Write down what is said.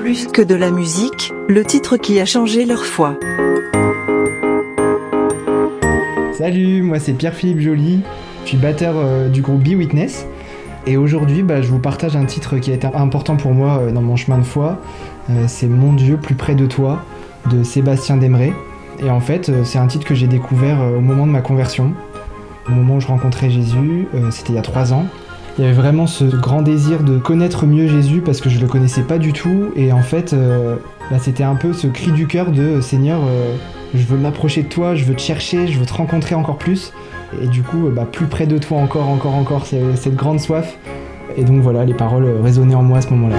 Plus que de la musique, le titre qui a changé leur foi. Salut, moi c'est Pierre-Philippe Joly, je suis batteur euh, du groupe Be Witness. Et aujourd'hui, bah, je vous partage un titre qui a été important pour moi euh, dans mon chemin de foi. Euh, c'est Mon Dieu plus près de toi de Sébastien Demré. Et en fait, c'est un titre que j'ai découvert au moment de ma conversion, au moment où je rencontrais Jésus, c'était il y a trois ans. Il y avait vraiment ce grand désir de connaître mieux Jésus parce que je le connaissais pas du tout. Et en fait, bah, c'était un peu ce cri du cœur de Seigneur, je veux m'approcher de toi, je veux te chercher, je veux te rencontrer encore plus. Et du coup, bah, plus près de toi encore, encore, encore, cette grande soif. Et donc voilà, les paroles résonnaient en moi à ce moment-là.